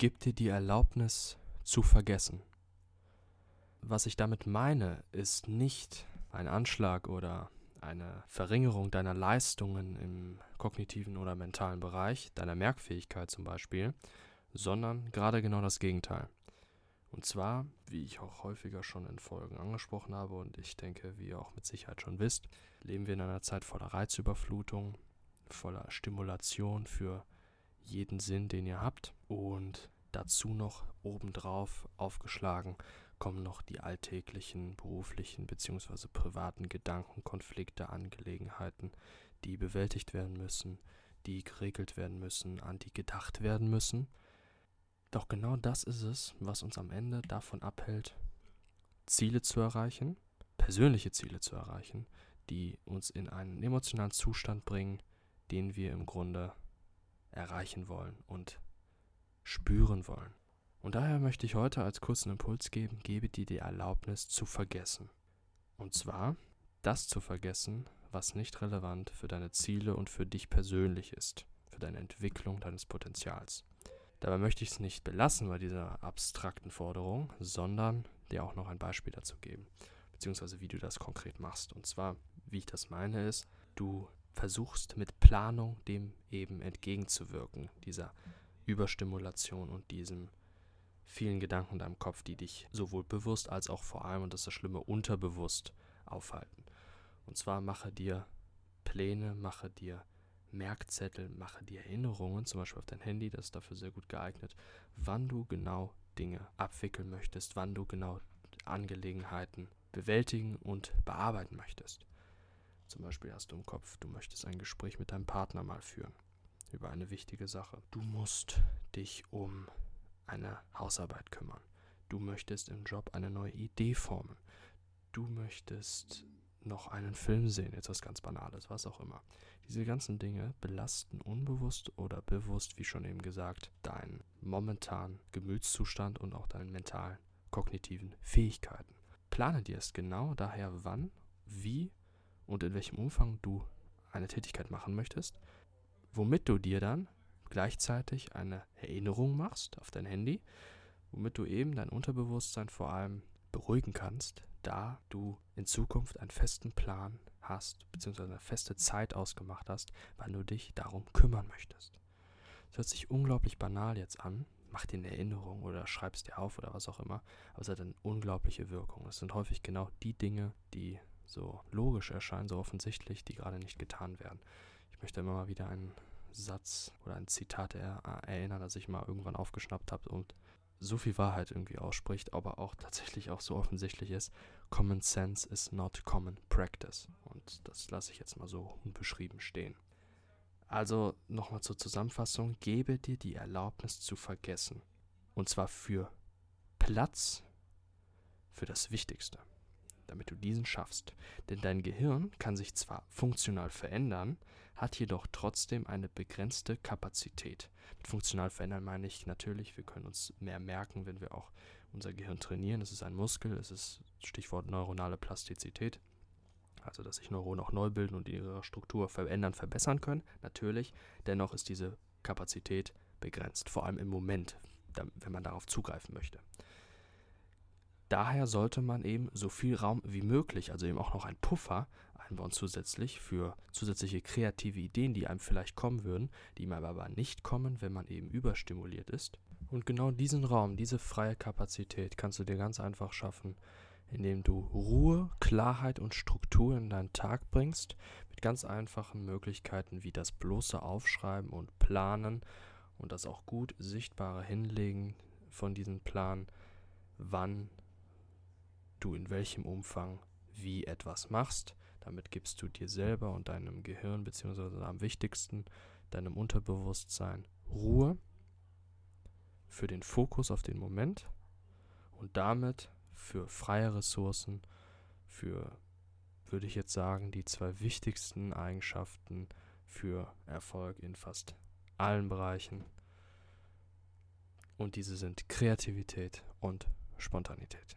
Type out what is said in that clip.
Gib dir die Erlaubnis zu vergessen. Was ich damit meine, ist nicht ein Anschlag oder eine Verringerung deiner Leistungen im kognitiven oder mentalen Bereich, deiner Merkfähigkeit zum Beispiel, sondern gerade genau das Gegenteil. Und zwar, wie ich auch häufiger schon in Folgen angesprochen habe und ich denke, wie ihr auch mit Sicherheit schon wisst, leben wir in einer Zeit voller Reizüberflutung, voller Stimulation für jeden Sinn, den ihr habt. Und dazu noch obendrauf aufgeschlagen kommen noch die alltäglichen beruflichen bzw. privaten Gedanken, Konflikte, Angelegenheiten, die bewältigt werden müssen, die geregelt werden müssen, an die gedacht werden müssen. Doch genau das ist es, was uns am Ende davon abhält, Ziele zu erreichen, persönliche Ziele zu erreichen, die uns in einen emotionalen Zustand bringen, den wir im Grunde erreichen wollen und spüren wollen. Und daher möchte ich heute als kurzen Impuls geben, gebe dir die Erlaubnis zu vergessen. Und zwar das zu vergessen, was nicht relevant für deine Ziele und für dich persönlich ist, für deine Entwicklung deines Potenzials. Dabei möchte ich es nicht belassen bei dieser abstrakten Forderung, sondern dir auch noch ein Beispiel dazu geben, beziehungsweise wie du das konkret machst. Und zwar, wie ich das meine, ist, du versuchst mit Planung dem eben entgegenzuwirken, dieser Überstimulation und diesem vielen Gedanken in deinem Kopf, die dich sowohl bewusst als auch vor allem, und das ist das Schlimme, unterbewusst aufhalten. Und zwar mache dir Pläne, mache dir Merkzettel, mache dir Erinnerungen, zum Beispiel auf dein Handy, das ist dafür sehr gut geeignet, wann du genau Dinge abwickeln möchtest, wann du genau Angelegenheiten bewältigen und bearbeiten möchtest. Zum Beispiel hast du im Kopf, du möchtest ein Gespräch mit deinem Partner mal führen über eine wichtige Sache. Du musst dich um eine Hausarbeit kümmern. Du möchtest im Job eine neue Idee formen. Du möchtest noch einen Film sehen, jetzt was ganz Banales, was auch immer. Diese ganzen Dinge belasten unbewusst oder bewusst, wie schon eben gesagt, deinen momentanen Gemütszustand und auch deinen mentalen, kognitiven Fähigkeiten. Plane dir es genau daher, wann, wie und in welchem Umfang du eine Tätigkeit machen möchtest, womit du dir dann gleichzeitig eine Erinnerung machst auf dein Handy, womit du eben dein Unterbewusstsein vor allem beruhigen kannst, da du in Zukunft einen festen Plan hast, beziehungsweise eine feste Zeit ausgemacht hast, wann du dich darum kümmern möchtest. Das hört sich unglaublich banal jetzt an, mach dir eine Erinnerung oder schreib es dir auf oder was auch immer, aber es hat eine unglaubliche Wirkung. Es sind häufig genau die Dinge, die so logisch erscheinen, so offensichtlich, die gerade nicht getan werden. Ich möchte immer mal wieder einen Satz oder ein Zitat er, erinnern, das ich mal irgendwann aufgeschnappt habe und so viel Wahrheit irgendwie ausspricht, aber auch tatsächlich auch so offensichtlich ist. Common sense is not common practice. Und das lasse ich jetzt mal so unbeschrieben stehen. Also nochmal zur Zusammenfassung, gebe dir die Erlaubnis zu vergessen. Und zwar für Platz für das Wichtigste, damit du diesen schaffst. Denn dein Gehirn kann sich zwar funktional verändern, hat jedoch trotzdem eine begrenzte Kapazität. Mit funktional verändern meine ich natürlich, wir können uns mehr merken, wenn wir auch unser Gehirn trainieren. Es ist ein Muskel, es ist Stichwort neuronale Plastizität. Also, dass sich Neuronen auch neu bilden und ihre Struktur verändern, verbessern können. Natürlich, dennoch ist diese Kapazität begrenzt, vor allem im Moment, wenn man darauf zugreifen möchte. Daher sollte man eben so viel Raum wie möglich, also eben auch noch ein Puffer, einbauen zusätzlich für zusätzliche kreative Ideen, die einem vielleicht kommen würden, die einem aber nicht kommen, wenn man eben überstimuliert ist. Und genau diesen Raum, diese freie Kapazität kannst du dir ganz einfach schaffen, indem du Ruhe, Klarheit und Struktur in deinen Tag bringst, mit ganz einfachen Möglichkeiten wie das bloße Aufschreiben und Planen und das auch gut sichtbare Hinlegen von diesem Plan, wann du in welchem Umfang wie etwas machst. Damit gibst du dir selber und deinem Gehirn, beziehungsweise am wichtigsten deinem Unterbewusstsein Ruhe für den Fokus auf den Moment und damit für freie Ressourcen, für, würde ich jetzt sagen, die zwei wichtigsten Eigenschaften für Erfolg in fast allen Bereichen. Und diese sind Kreativität und Spontanität.